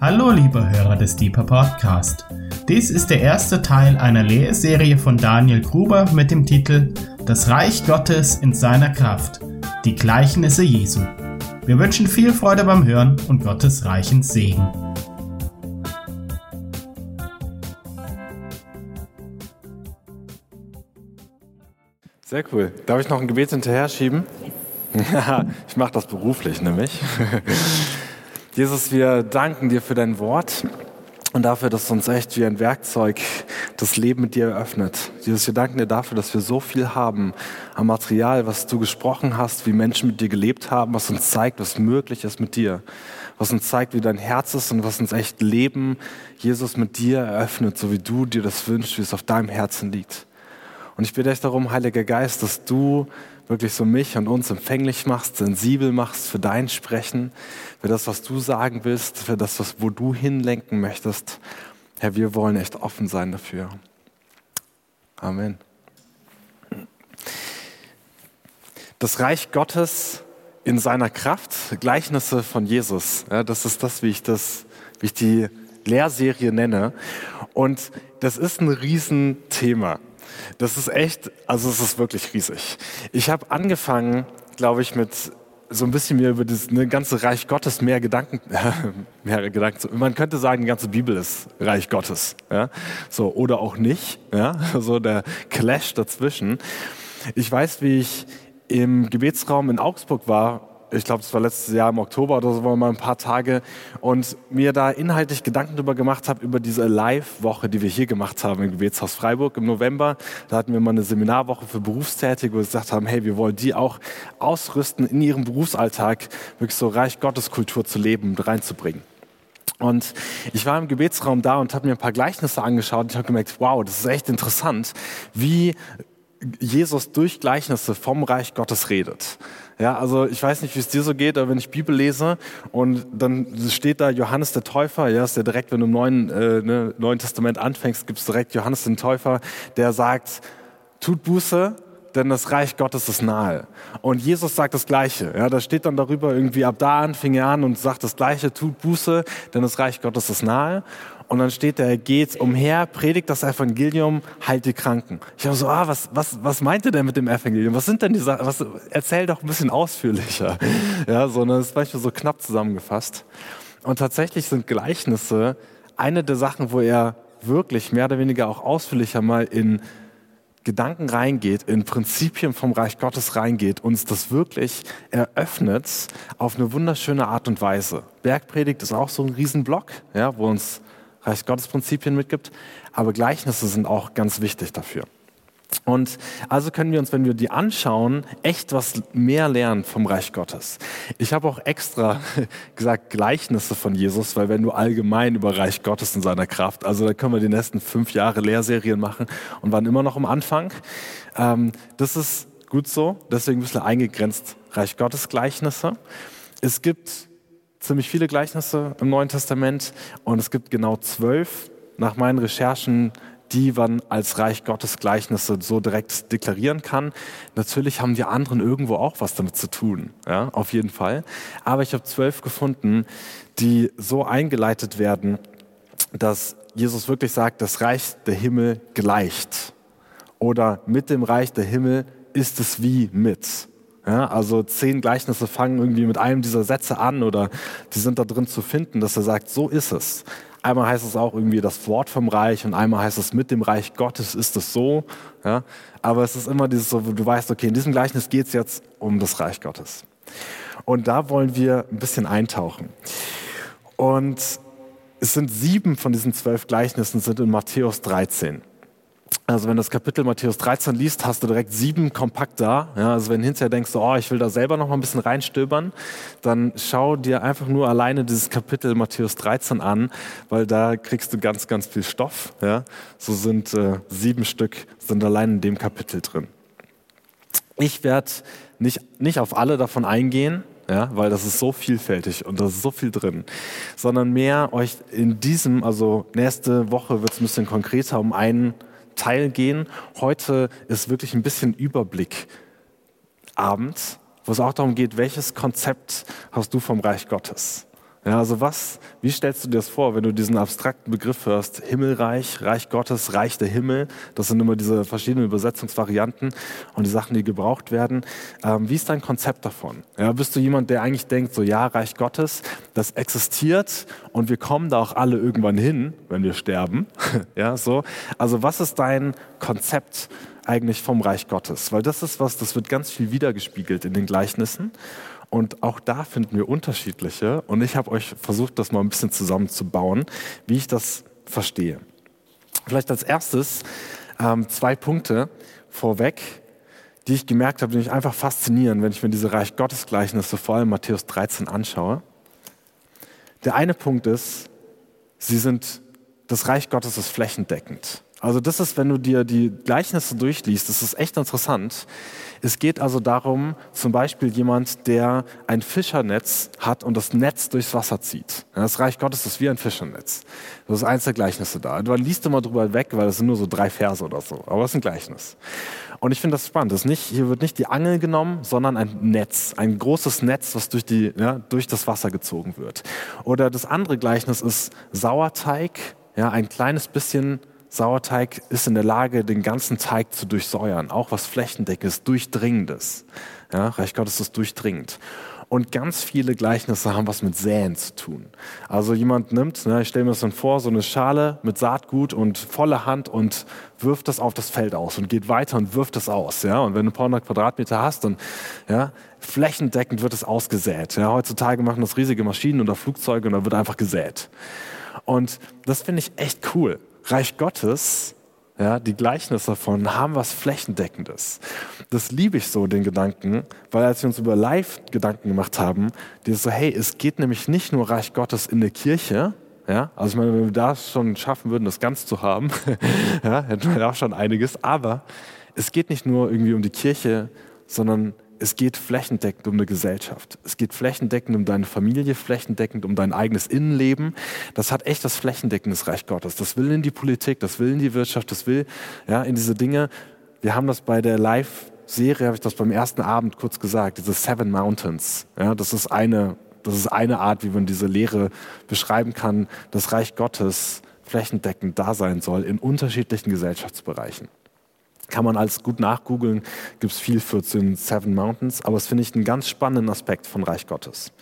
Hallo liebe Hörer des Deeper Podcast. Dies ist der erste Teil einer Lehrserie von Daniel Gruber mit dem Titel Das Reich Gottes in seiner Kraft. Die Gleichnisse Jesu. Wir wünschen viel Freude beim Hören und Gottes reichen Segen. Sehr cool. Darf ich noch ein Gebet hinterher schieben? ich mache das beruflich nämlich. Jesus, wir danken dir für dein Wort und dafür, dass du uns echt wie ein Werkzeug das Leben mit dir eröffnet. Jesus, wir danken dir dafür, dass wir so viel haben am Material, was du gesprochen hast, wie Menschen mit dir gelebt haben, was uns zeigt, was möglich ist mit dir, was uns zeigt, wie dein Herz ist und was uns echt Leben, Jesus, mit dir eröffnet, so wie du dir das wünschst, wie es auf deinem Herzen liegt. Und ich bitte dich darum, Heiliger Geist, dass du wirklich so mich und uns empfänglich machst, sensibel machst für dein Sprechen, für das, was du sagen willst, für das, was, wo du hinlenken möchtest. Herr, wir wollen echt offen sein dafür. Amen. Das Reich Gottes in seiner Kraft, Gleichnisse von Jesus. Ja, das ist das, wie ich das, wie ich die Lehrserie nenne. Und das ist ein Riesenthema. Das ist echt, also es ist wirklich riesig. Ich habe angefangen, glaube ich, mit so ein bisschen mir über das ne, ganze Reich Gottes mehr Gedanken, mehr Gedanken. Man könnte sagen, die ganze Bibel ist Reich Gottes, ja, so oder auch nicht, ja, so der Clash dazwischen. Ich weiß, wie ich im Gebetsraum in Augsburg war ich glaube, das war letztes Jahr im Oktober oder so, war mal ein paar Tage und mir da inhaltlich Gedanken darüber gemacht habe, über diese Live-Woche, die wir hier gemacht haben im Gebetshaus Freiburg im November. Da hatten wir mal eine Seminarwoche für Berufstätige, wo wir gesagt haben, hey, wir wollen die auch ausrüsten, in ihrem Berufsalltag wirklich so Reich Gotteskultur zu leben und reinzubringen. Und ich war im Gebetsraum da und habe mir ein paar Gleichnisse angeschaut und ich habe gemerkt, wow, das ist echt interessant, wie Jesus durch Gleichnisse vom Reich Gottes redet. Ja, also ich weiß nicht, wie es dir so geht, aber wenn ich Bibel lese und dann steht da Johannes der Täufer, ja, ist ja direkt, wenn du im Neuen, äh, ne, Neuen Testament anfängst, gibt es direkt Johannes den Täufer, der sagt, tut Buße, denn das Reich Gottes ist nahe. Und Jesus sagt das Gleiche. Ja, da steht dann darüber irgendwie, ab da an fing er an und sagt das Gleiche, tut Buße, denn das Reich Gottes ist nahe. Und dann steht er, geht umher, predigt das Evangelium, heilt die Kranken. Ich habe so, ah, was, was, was meint ihr denn mit dem Evangelium? Was sind denn die Sachen? Was, erzähl doch ein bisschen ausführlicher. Ja, so, das ist manchmal so knapp zusammengefasst. Und tatsächlich sind Gleichnisse eine der Sachen, wo er wirklich mehr oder weniger auch ausführlicher mal in Gedanken reingeht, in Prinzipien vom Reich Gottes reingeht, uns das wirklich eröffnet auf eine wunderschöne Art und Weise. Bergpredigt ist auch so ein Riesenblock, ja, wo uns Reich Gottes Prinzipien mitgibt, aber Gleichnisse sind auch ganz wichtig dafür. Und also können wir uns, wenn wir die anschauen, echt was mehr lernen vom Reich Gottes. Ich habe auch extra gesagt Gleichnisse von Jesus, weil wenn du allgemein über Reich Gottes in seiner Kraft, also da können wir die nächsten fünf Jahre Lehrserien machen und waren immer noch am Anfang. Ähm, das ist gut so, deswegen ein bisschen eingegrenzt Reich Gottes Gleichnisse. Es gibt ziemlich viele Gleichnisse im Neuen Testament und es gibt genau zwölf nach meinen Recherchen, die man als Reich Gottes Gleichnisse so direkt deklarieren kann. Natürlich haben die anderen irgendwo auch was damit zu tun, ja, auf jeden Fall. Aber ich habe zwölf gefunden, die so eingeleitet werden, dass Jesus wirklich sagt, das Reich der Himmel gleicht. Oder mit dem Reich der Himmel ist es wie mit. Ja, also zehn Gleichnisse fangen irgendwie mit einem dieser Sätze an oder die sind da drin zu finden, dass er sagt, so ist es. Einmal heißt es auch irgendwie das Wort vom Reich und einmal heißt es mit dem Reich Gottes ist es so. Ja, aber es ist immer dieses so, du weißt, okay, in diesem Gleichnis geht es jetzt um das Reich Gottes. Und da wollen wir ein bisschen eintauchen. Und es sind sieben von diesen zwölf Gleichnissen sind in Matthäus 13. Also wenn du das Kapitel Matthäus 13 liest, hast du direkt sieben kompakt da. Ja, also wenn du hinterher denkst, oh, ich will da selber noch mal ein bisschen reinstöbern, dann schau dir einfach nur alleine dieses Kapitel Matthäus 13 an, weil da kriegst du ganz, ganz viel Stoff. Ja, so sind äh, sieben Stück sind allein in dem Kapitel drin. Ich werde nicht, nicht auf alle davon eingehen, ja, weil das ist so vielfältig und da ist so viel drin, sondern mehr euch in diesem, also nächste Woche wird es ein bisschen konkreter um einen Teil gehen. Heute ist wirklich ein bisschen Überblick Abend, wo es auch darum geht, welches Konzept hast du vom Reich Gottes? Ja, also was, wie stellst du dir das vor, wenn du diesen abstrakten Begriff hörst? Himmelreich, Reich Gottes, Reich der Himmel. Das sind immer diese verschiedenen Übersetzungsvarianten und die Sachen, die gebraucht werden. Ähm, wie ist dein Konzept davon? Ja, bist du jemand, der eigentlich denkt, so ja, Reich Gottes, das existiert und wir kommen da auch alle irgendwann hin, wenn wir sterben. ja, so. Also was ist dein Konzept eigentlich vom Reich Gottes? Weil das ist was, das wird ganz viel wiedergespiegelt in den Gleichnissen. Und auch da finden wir unterschiedliche. Und ich habe euch versucht, das mal ein bisschen zusammenzubauen, wie ich das verstehe. Vielleicht als erstes ähm, zwei Punkte vorweg, die ich gemerkt habe, die mich einfach faszinieren, wenn ich mir diese Reich Gottes Gleichnisse, vor allem Matthäus 13, anschaue. Der eine Punkt ist, sie sind, das Reich Gottes ist flächendeckend. Also das ist, wenn du dir die Gleichnisse durchliest, das ist echt interessant. Es geht also darum, zum Beispiel jemand, der ein Fischernetz hat und das Netz durchs Wasser zieht. Das Reich Gottes ist wie ein Fischernetz. Das ist eins der Gleichnisse da. Du liest immer drüber weg, weil es sind nur so drei Verse oder so. Aber es ist ein Gleichnis. Und ich finde das spannend. Das nicht, hier wird nicht die Angel genommen, sondern ein Netz. Ein großes Netz, was durch, die, ja, durch das Wasser gezogen wird. Oder das andere Gleichnis ist Sauerteig. Ja, ein kleines bisschen Sauerteig ist in der Lage, den ganzen Teig zu durchsäuern, auch was Flächendeckendes, Durchdringendes. Ja, Reich Gottes ist durchdringend. Und ganz viele Gleichnisse haben was mit Säen zu tun. Also jemand nimmt, ne, ich stelle mir das dann vor, so eine Schale mit Saatgut und volle Hand und wirft das auf das Feld aus und geht weiter und wirft es aus. Ja? Und wenn du ein paar hundert Quadratmeter hast, dann ja, flächendeckend wird es ausgesät. Ja? Heutzutage machen das riesige Maschinen oder Flugzeuge und da wird einfach gesät. Und das finde ich echt cool. Reich Gottes, ja, die Gleichnisse davon haben was Flächendeckendes. Das liebe ich so, den Gedanken, weil als wir uns über Live Gedanken gemacht haben, die so, hey, es geht nämlich nicht nur Reich Gottes in der Kirche, ja, also ich meine, wenn wir das schon schaffen würden, das ganz zu haben, ja, hätten wir auch schon einiges, aber es geht nicht nur irgendwie um die Kirche, sondern es geht flächendeckend um eine Gesellschaft. Es geht flächendeckend um deine Familie, flächendeckend um dein eigenes Innenleben. Das hat echt das flächendeckende Reich Gottes. Das will in die Politik, das will in die Wirtschaft, das will ja, in diese Dinge. Wir haben das bei der Live-Serie, habe ich das beim ersten Abend kurz gesagt, diese Seven Mountains. Ja, das ist eine, das ist eine Art, wie man diese Lehre beschreiben kann, das Reich Gottes flächendeckend da sein soll in unterschiedlichen Gesellschaftsbereichen. Kann man alles gut nachgoogeln, gibt es viel für den Seven Mountains, aber es finde ich einen ganz spannenden Aspekt von Reich Gottes.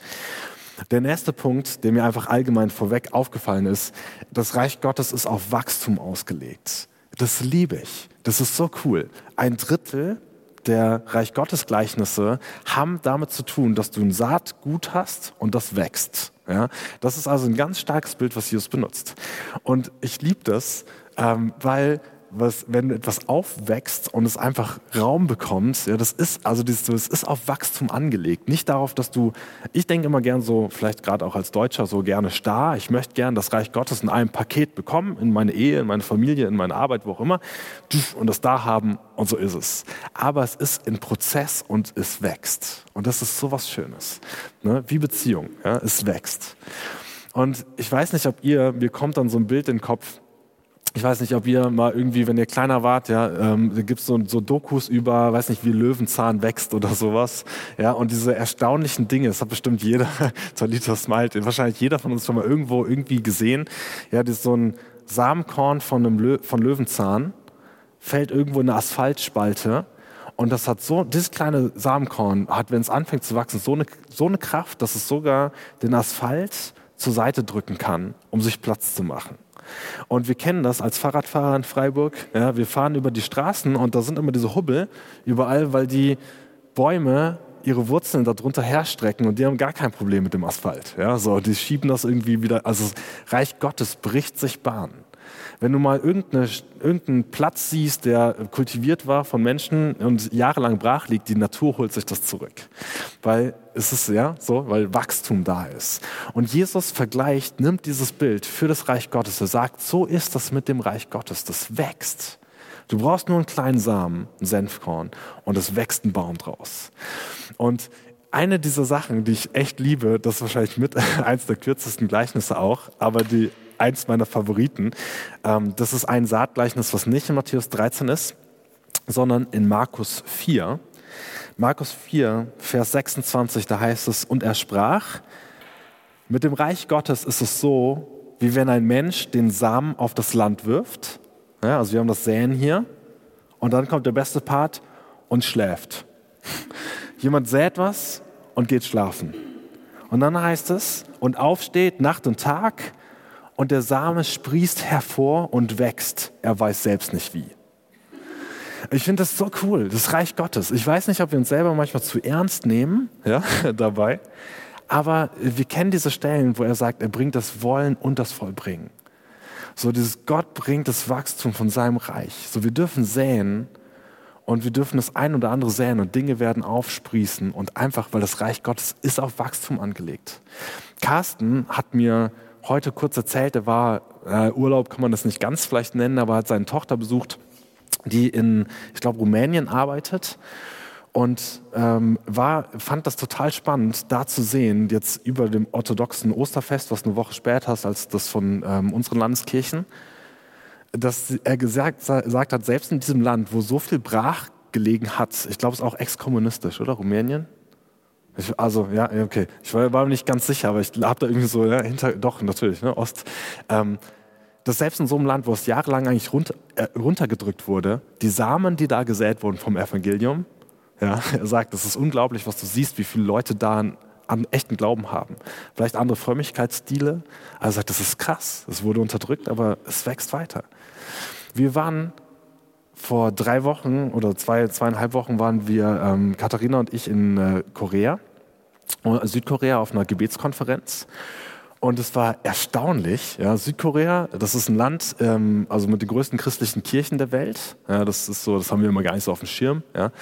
Der nächste Punkt, der mir einfach allgemein vorweg aufgefallen ist, das Reich Gottes ist auf Wachstum ausgelegt. Das liebe ich. Das ist so cool. Ein Drittel der Reich Gottes Gleichnisse haben damit zu tun, dass du ein Saatgut hast und das wächst. Ja, das ist also ein ganz starkes Bild, was Jesus benutzt. Und ich liebe das, ähm, weil was, wenn etwas aufwächst und es einfach Raum bekommt, ja, das ist also dieses, das ist auf Wachstum angelegt, nicht darauf, dass du, ich denke immer gern so, vielleicht gerade auch als Deutscher so gerne starr, ich möchte gern das Reich Gottes in einem Paket bekommen, in meine Ehe, in meine Familie, in meine Arbeit, wo auch immer, und das da haben und so ist es. Aber es ist in Prozess und es wächst und das ist so was Schönes, ne? wie Beziehung, ja? es wächst. Und ich weiß nicht, ob ihr, mir kommt dann so ein Bild in den Kopf, ich weiß nicht, ob ihr mal irgendwie, wenn ihr kleiner wart, ja, ähm, da gibt's so, so Dokus über, weiß nicht, wie Löwenzahn wächst oder sowas. Ja, und diese erstaunlichen Dinge, das hat bestimmt jeder, Talita smilet, wahrscheinlich jeder von uns schon mal irgendwo irgendwie gesehen. Ja, das ist so ein Samenkorn von einem Lö von Löwenzahn, fällt irgendwo in eine Asphaltspalte. Und das hat so, dieses kleine Samenkorn hat, wenn es anfängt zu wachsen, so eine, so eine Kraft, dass es sogar den Asphalt zur Seite drücken kann, um sich Platz zu machen. Und wir kennen das als Fahrradfahrer in Freiburg. Ja, wir fahren über die Straßen und da sind immer diese Hubbel überall, weil die Bäume ihre Wurzeln darunter herstrecken und die haben gar kein Problem mit dem Asphalt. Ja, so, die schieben das irgendwie wieder. Also das Reich Gottes bricht sich Bahn. Wenn du mal irgendeinen Platz siehst, der kultiviert war von Menschen und jahrelang brach liegt, die Natur holt sich das zurück. Weil es ist ja so, weil Wachstum da ist. Und Jesus vergleicht, nimmt dieses Bild für das Reich Gottes. Er sagt, so ist das mit dem Reich Gottes. Das wächst. Du brauchst nur einen kleinen Samen, ein Senfkorn, und es wächst ein Baum draus. Und eine dieser Sachen, die ich echt liebe, das ist wahrscheinlich mit eins der kürzesten Gleichnisse auch, aber die eins meiner Favoriten. Ähm, das ist ein Saatgleichnis, was nicht in Matthäus 13 ist, sondern in Markus 4. Markus 4, Vers 26, da heißt es, und er sprach, Mit dem Reich Gottes ist es so, wie wenn ein Mensch den Samen auf das Land wirft. Ja, also wir haben das Säen hier. Und dann kommt der beste Part und schläft. Jemand sät was und geht schlafen. Und dann heißt es, und aufsteht Nacht und Tag und der Same sprießt hervor und wächst. Er weiß selbst nicht wie. Ich finde das so cool, das Reich Gottes. Ich weiß nicht, ob wir uns selber manchmal zu ernst nehmen ja, dabei, aber wir kennen diese Stellen, wo er sagt, er bringt das Wollen und das Vollbringen. So dieses Gott bringt das Wachstum von seinem Reich. So wir dürfen säen und wir dürfen das ein oder andere säen und Dinge werden aufsprießen und einfach, weil das Reich Gottes ist auf Wachstum angelegt. Carsten hat mir heute kurz erzählt, er war, äh, Urlaub kann man das nicht ganz vielleicht nennen, aber hat seine Tochter besucht, die in, ich glaube, Rumänien arbeitet und ähm, war, fand das total spannend, da zu sehen, jetzt über dem orthodoxen Osterfest, was eine Woche später ist als das von ähm, unseren Landeskirchen, dass er gesagt, gesagt hat, selbst in diesem Land, wo so viel brach gelegen hat, ich glaube, es ist auch exkommunistisch, oder Rumänien? Ich, also, ja, okay. Ich war, war, mir nicht ganz sicher, aber ich habe da irgendwie so, ja, hinter, doch, natürlich, ne, Ost. Ähm, dass selbst in so einem Land, wo es jahrelang eigentlich runter, äh, runtergedrückt wurde, die Samen, die da gesät wurden vom Evangelium, ja, er sagt, das ist unglaublich, was du siehst, wie viele Leute da an, an echten Glauben haben. Vielleicht andere Frömmigkeitsstile, aber er sagt, das ist krass, es wurde unterdrückt, aber es wächst weiter. Wir waren vor drei Wochen oder zwei, zweieinhalb Wochen waren wir, ähm, Katharina und ich, in äh, Korea, äh, Südkorea auf einer Gebetskonferenz. Und es war erstaunlich. Ja, Südkorea, das ist ein Land, ähm, also mit den größten christlichen Kirchen der Welt. Ja, das ist so, das haben wir immer gar nicht so auf dem Schirm. Ja.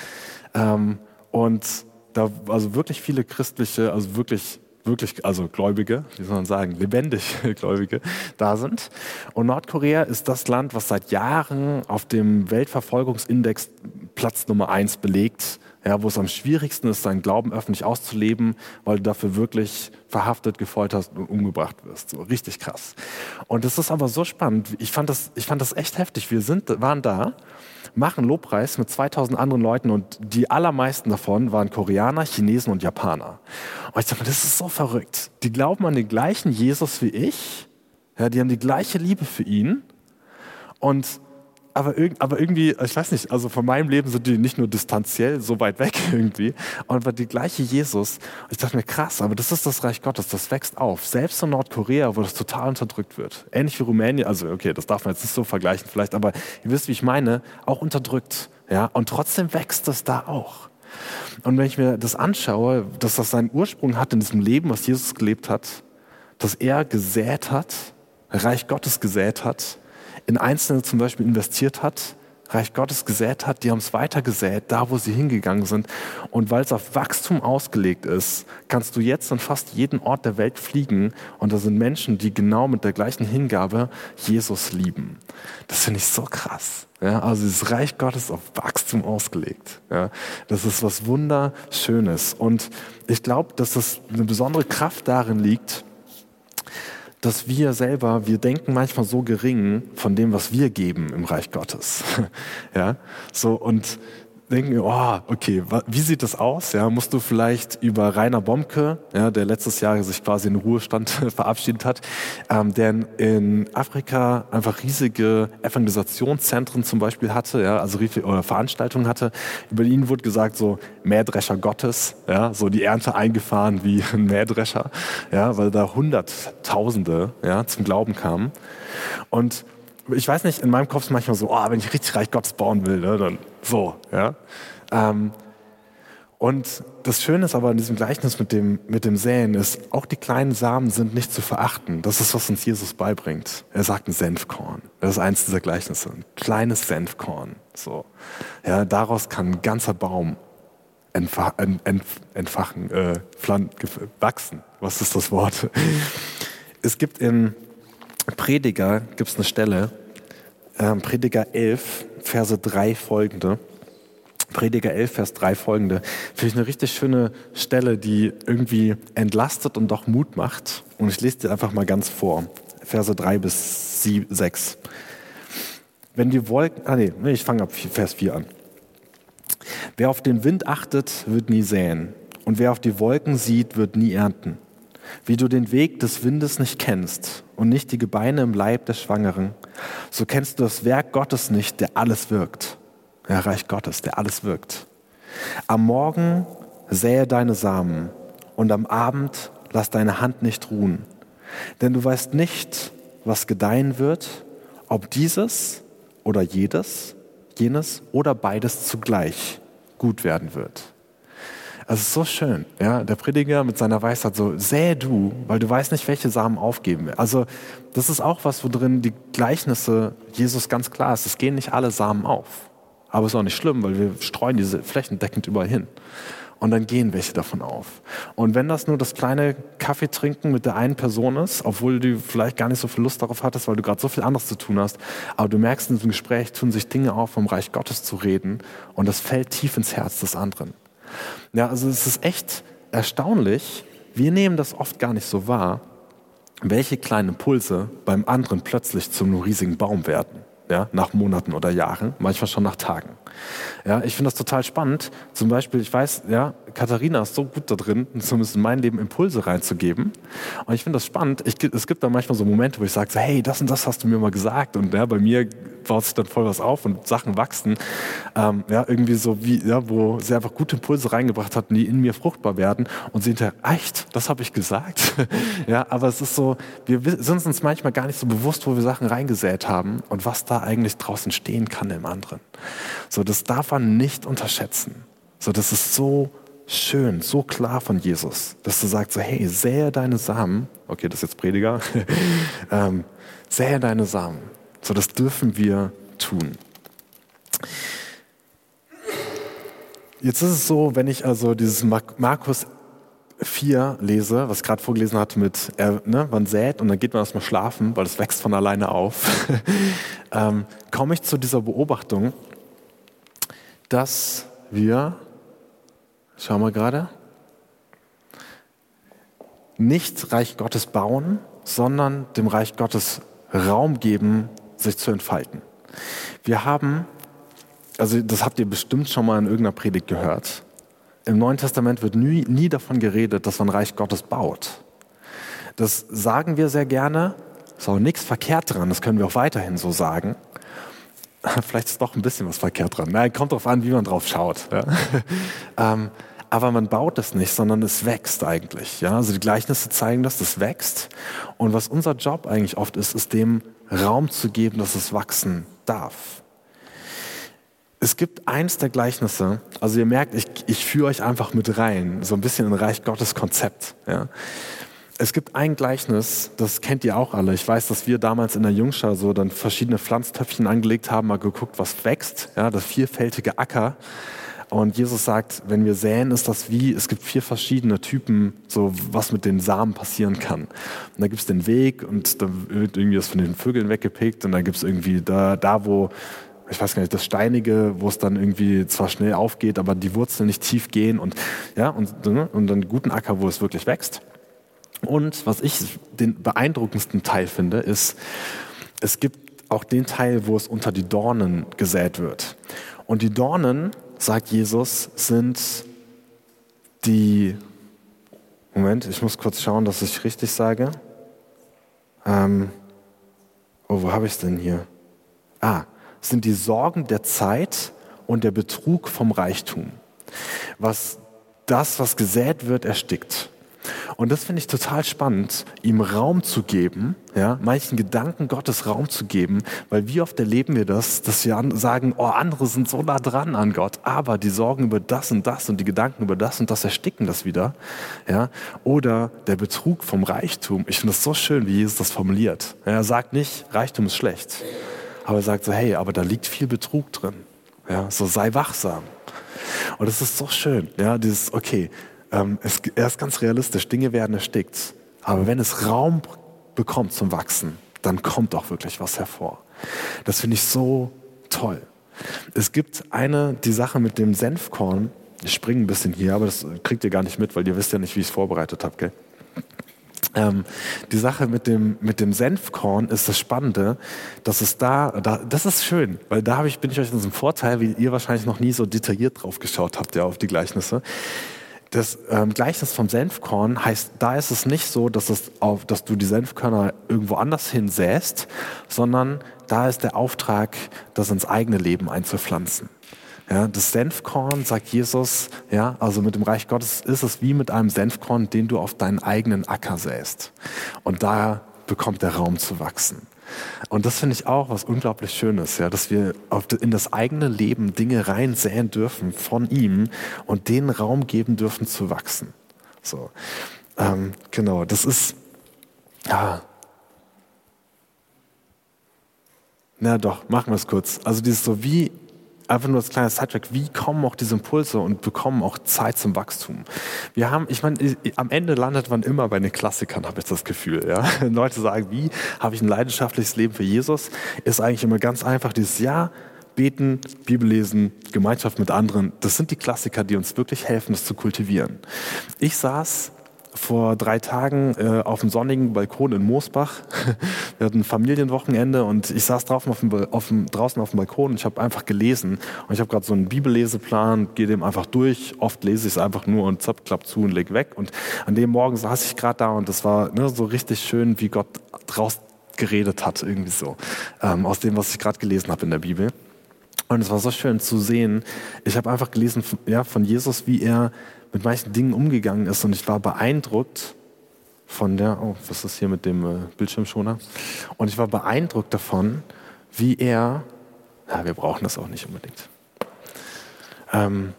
Ähm, und da also wirklich viele christliche, also wirklich wirklich, also Gläubige, wie soll man sagen, lebendig Gläubige da sind. Und Nordkorea ist das Land, was seit Jahren auf dem Weltverfolgungsindex Platz Nummer eins belegt ja, wo es am schwierigsten ist, seinen Glauben öffentlich auszuleben, weil du dafür wirklich verhaftet, gefoltert und umgebracht wirst. So richtig krass. Und das ist aber so spannend. Ich fand das, ich fand das echt heftig. Wir sind, waren da, machen Lobpreis mit 2000 anderen Leuten und die allermeisten davon waren Koreaner, Chinesen und Japaner. Und ich dachte, das ist so verrückt. Die glauben an den gleichen Jesus wie ich. Ja, die haben die gleiche Liebe für ihn. Und aber, aber, irgendwie, ich weiß nicht, also von meinem Leben sind die nicht nur distanziell so weit weg irgendwie, aber die gleiche Jesus. Ich dachte mir, krass, aber das ist das Reich Gottes, das wächst auf. Selbst in Nordkorea, wo das total unterdrückt wird. Ähnlich wie Rumänien, also okay, das darf man jetzt nicht so vergleichen vielleicht, aber ihr wisst, wie ich meine, auch unterdrückt. Ja, und trotzdem wächst das da auch. Und wenn ich mir das anschaue, dass das seinen Ursprung hat in diesem Leben, was Jesus gelebt hat, dass er gesät hat, Reich Gottes gesät hat, in Einzelne zum Beispiel investiert hat, Reich Gottes gesät hat, die haben es weitergesät, da wo sie hingegangen sind. Und weil es auf Wachstum ausgelegt ist, kannst du jetzt an fast jeden Ort der Welt fliegen und da sind Menschen, die genau mit der gleichen Hingabe Jesus lieben. Das finde ich so krass. Ja, also das Reich Gottes auf Wachstum ausgelegt. Ja, das ist was Wunderschönes. Und ich glaube, dass das eine besondere Kraft darin liegt, dass wir selber, wir denken manchmal so gering von dem, was wir geben im Reich Gottes. ja, so und denken, oh, okay, wie sieht das aus? Ja, musst du vielleicht über Rainer Bomke, ja, der letztes Jahr sich quasi in Ruhestand verabschiedet hat, ähm, der in Afrika einfach riesige Evangelisationszentren zum Beispiel hatte, ja, also oder Veranstaltungen hatte. Über ihn wurde gesagt so Mähdrescher Gottes, ja, so die Ernte eingefahren wie ein Mähdrescher, ja, weil da Hunderttausende ja, zum Glauben kamen. Und ich weiß nicht, in meinem Kopf ist manchmal so, oh, wenn ich richtig Reich Gottes bauen will, ne, dann so. Ja? Ähm, und das Schöne ist aber in diesem Gleichnis mit dem, mit dem Säen ist, auch die kleinen Samen sind nicht zu verachten. Das ist, was uns Jesus beibringt. Er sagt ein Senfkorn. Das ist eins dieser Gleichnisse. Ein kleines Senfkorn. So. Ja, daraus kann ein ganzer Baum entfa ent, ent, entfachen, äh, wachsen. Was ist das Wort? Es gibt in Prediger gibt es eine Stelle, ähm, Prediger 11, Verse 3 folgende. Prediger 11, Vers 3 folgende. Finde ich eine richtig schöne Stelle, die irgendwie entlastet und doch Mut macht. Und ich lese dir einfach mal ganz vor. Verse 3 bis 6. Wenn die Wolken, ah nee, ich fange ab Vers 4 an. Wer auf den Wind achtet, wird nie säen. Und wer auf die Wolken sieht, wird nie ernten. wie du den Weg des Windes nicht kennst und nicht die Gebeine im Leib der Schwangeren, so kennst du das Werk Gottes nicht, der alles wirkt. Ja, Reich Gottes, der alles wirkt. Am Morgen sähe deine Samen und am Abend lass deine Hand nicht ruhen. Denn du weißt nicht, was gedeihen wird, ob dieses oder jedes, jenes oder beides zugleich gut werden wird. Es ist so schön, ja, der Prediger mit seiner Weisheit so, sähe du, weil du weißt nicht, welche Samen aufgeben. Also das ist auch was, wo drin die Gleichnisse Jesus ganz klar ist. Es gehen nicht alle Samen auf. Aber es ist auch nicht schlimm, weil wir streuen diese flächendeckend überall hin und dann gehen welche davon auf. Und wenn das nur das kleine Kaffeetrinken mit der einen Person ist, obwohl du vielleicht gar nicht so viel Lust darauf hattest, weil du gerade so viel anderes zu tun hast, aber du merkst in diesem Gespräch, tun sich Dinge auf, vom Reich Gottes zu reden und das fällt tief ins Herz des anderen. Ja, also es ist echt erstaunlich, wir nehmen das oft gar nicht so wahr, welche kleinen Impulse beim anderen plötzlich zum riesigen Baum werden ja, nach Monaten oder Jahren, manchmal schon nach Tagen. Ja, ich finde das total spannend. Zum Beispiel, ich weiß, ja, Katharina ist so gut da drin, zumindest in mein Leben Impulse reinzugeben. Und ich finde das spannend. Ich, es gibt da manchmal so Momente, wo ich sage, hey, das und das hast du mir mal gesagt. Und ja, bei mir baut sich dann voll was auf und Sachen wachsen. Ähm, ja, irgendwie so wie, ja, wo sie einfach gute Impulse reingebracht hat, die in mir fruchtbar werden. Und sie hinterher, echt, das habe ich gesagt. ja, aber es ist so, wir sind uns manchmal gar nicht so bewusst, wo wir Sachen reingesät haben und was da eigentlich draußen stehen kann im anderen. So, das darf man nicht unterschätzen. So, das ist so schön, so klar von Jesus, dass du sagst so, hey, sähe deine Samen, okay, das ist jetzt Prediger, ähm, sähe deine Samen. So, das dürfen wir tun. Jetzt ist es so, wenn ich also dieses Markus 4 lese, was gerade vorgelesen hatte mit, er, ne, man sät und dann geht man erstmal schlafen, weil es wächst von alleine auf, ähm, komme ich zu dieser Beobachtung, dass wir, schauen wir gerade, nicht Reich Gottes bauen, sondern dem Reich Gottes Raum geben, sich zu entfalten. Wir haben, also das habt ihr bestimmt schon mal in irgendeiner Predigt gehört, im Neuen Testament wird nie, nie davon geredet, dass man Reich Gottes baut. Das sagen wir sehr gerne, ist auch nichts verkehrt dran, das können wir auch weiterhin so sagen. Vielleicht ist doch ein bisschen was verkehrt dran. Nein, kommt darauf an, wie man drauf schaut. Ja. ähm, aber man baut es nicht, sondern es wächst eigentlich. Ja? Also die Gleichnisse zeigen das, das wächst. Und was unser Job eigentlich oft ist, ist dem Raum zu geben, dass es wachsen darf. Es gibt eins der Gleichnisse, also ihr merkt, ich, ich führe euch einfach mit rein, so ein bisschen in Reich Gottes Konzept. Ja. Es gibt ein Gleichnis, das kennt ihr auch alle. Ich weiß, dass wir damals in der Jungschar so dann verschiedene Pflanztöpfchen angelegt haben, mal geguckt, was wächst, ja, das vielfältige Acker. Und Jesus sagt, wenn wir säen, ist das wie, es gibt vier verschiedene Typen, so was mit den Samen passieren kann. Und da gibt es den Weg und da wird irgendwie das von den Vögeln weggepickt und da gibt es irgendwie da, da, wo ich weiß gar nicht, das Steinige, wo es dann irgendwie zwar schnell aufgeht, aber die Wurzeln nicht tief gehen und, ja, und, ne, und dann guten Acker, wo es wirklich wächst. Und was ich den beeindruckendsten Teil finde, ist, es gibt auch den Teil, wo es unter die Dornen gesät wird. Und die Dornen, sagt Jesus, sind die, Moment, ich muss kurz schauen, dass ich richtig sage. Ähm, oh, wo habe ich es denn hier? Ah, sind die Sorgen der Zeit und der Betrug vom Reichtum. Was das, was gesät wird, erstickt. Und das finde ich total spannend, ihm Raum zu geben, ja, manchen Gedanken Gottes Raum zu geben, weil wie oft erleben wir das, dass wir sagen, oh, andere sind so nah dran an Gott, aber die Sorgen über das und das und die Gedanken über das und das ersticken das wieder, ja. Oder der Betrug vom Reichtum. Ich finde es so schön, wie Jesus das formuliert. Er sagt nicht, Reichtum ist schlecht, aber er sagt so, hey, aber da liegt viel Betrug drin. Ja, so sei wachsam. Und es ist so schön, ja, dieses, okay, ähm, es, er ist ganz realistisch, Dinge werden erstickt. Aber wenn es Raum bekommt zum Wachsen, dann kommt auch wirklich was hervor. Das finde ich so toll. Es gibt eine, die Sache mit dem Senfkorn, ich springe ein bisschen hier, aber das kriegt ihr gar nicht mit, weil ihr wisst ja nicht, wie ich es vorbereitet habe, gell? Ähm, die Sache mit dem, mit dem Senfkorn ist das Spannende, dass es da, da das ist schön, weil da ich, bin ich euch in diesem Vorteil, wie ihr wahrscheinlich noch nie so detailliert drauf geschaut habt, ja, auf die Gleichnisse. Das ähm, Gleichnis vom Senfkorn heißt, da ist es nicht so, dass, es auf, dass du die Senfkörner irgendwo anders hinsäst, sondern da ist der Auftrag, das ins eigene Leben einzupflanzen. Ja, das Senfkorn, sagt Jesus, ja, also mit dem Reich Gottes ist es wie mit einem Senfkorn, den du auf deinen eigenen Acker säst. Und da bekommt der Raum zu wachsen. Und das finde ich auch was unglaublich Schönes, ja, dass wir in das eigene Leben Dinge reinsäen dürfen von ihm und den Raum geben dürfen zu wachsen. So, ähm, genau, das ist, ja, na doch, machen wir es kurz. Also dieses so, wie einfach nur als kleiner Sidetrack, wie kommen auch diese Impulse und bekommen auch Zeit zum Wachstum? Wir haben, ich meine, am Ende landet man immer bei den Klassikern, habe ich das Gefühl. Ja? Leute sagen, wie habe ich ein leidenschaftliches Leben für Jesus? Ist eigentlich immer ganz einfach dieses Ja, Beten, Bibel lesen, Gemeinschaft mit anderen, das sind die Klassiker, die uns wirklich helfen, das zu kultivieren. Ich saß vor drei Tagen äh, auf dem sonnigen Balkon in Moosbach. Wir hatten ein Familienwochenende und ich saß draußen auf dem, auf dem, draußen auf dem Balkon und ich habe einfach gelesen. Und ich habe gerade so einen Bibelleseplan, gehe dem einfach durch. Oft lese ich es einfach nur und zapp, klapp zu und leg weg. Und an dem Morgen saß ich gerade da und das war ne, so richtig schön, wie Gott draus geredet hat, irgendwie so. Ähm, aus dem, was ich gerade gelesen habe in der Bibel. Und es war so schön zu sehen. Ich habe einfach gelesen ja, von Jesus, wie er mit manchen Dingen umgegangen ist. Und ich war beeindruckt von der, oh, was ist hier mit dem äh, Bildschirmschoner? Und ich war beeindruckt davon, wie er, ja, wir brauchen das auch nicht unbedingt. Ähm,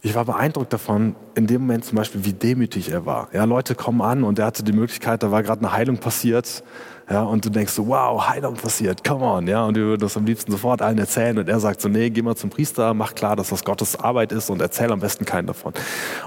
ich war beeindruckt davon, in dem Moment zum Beispiel, wie demütig er war. Ja, Leute kommen an und er hatte die Möglichkeit, da war gerade eine Heilung passiert ja, und du denkst so, wow, Heilung passiert, come on, ja, und wir würden das am liebsten sofort allen erzählen und er sagt so, nee, geh mal zum Priester, mach klar, dass das Gottes Arbeit ist und erzähl am besten keinen davon.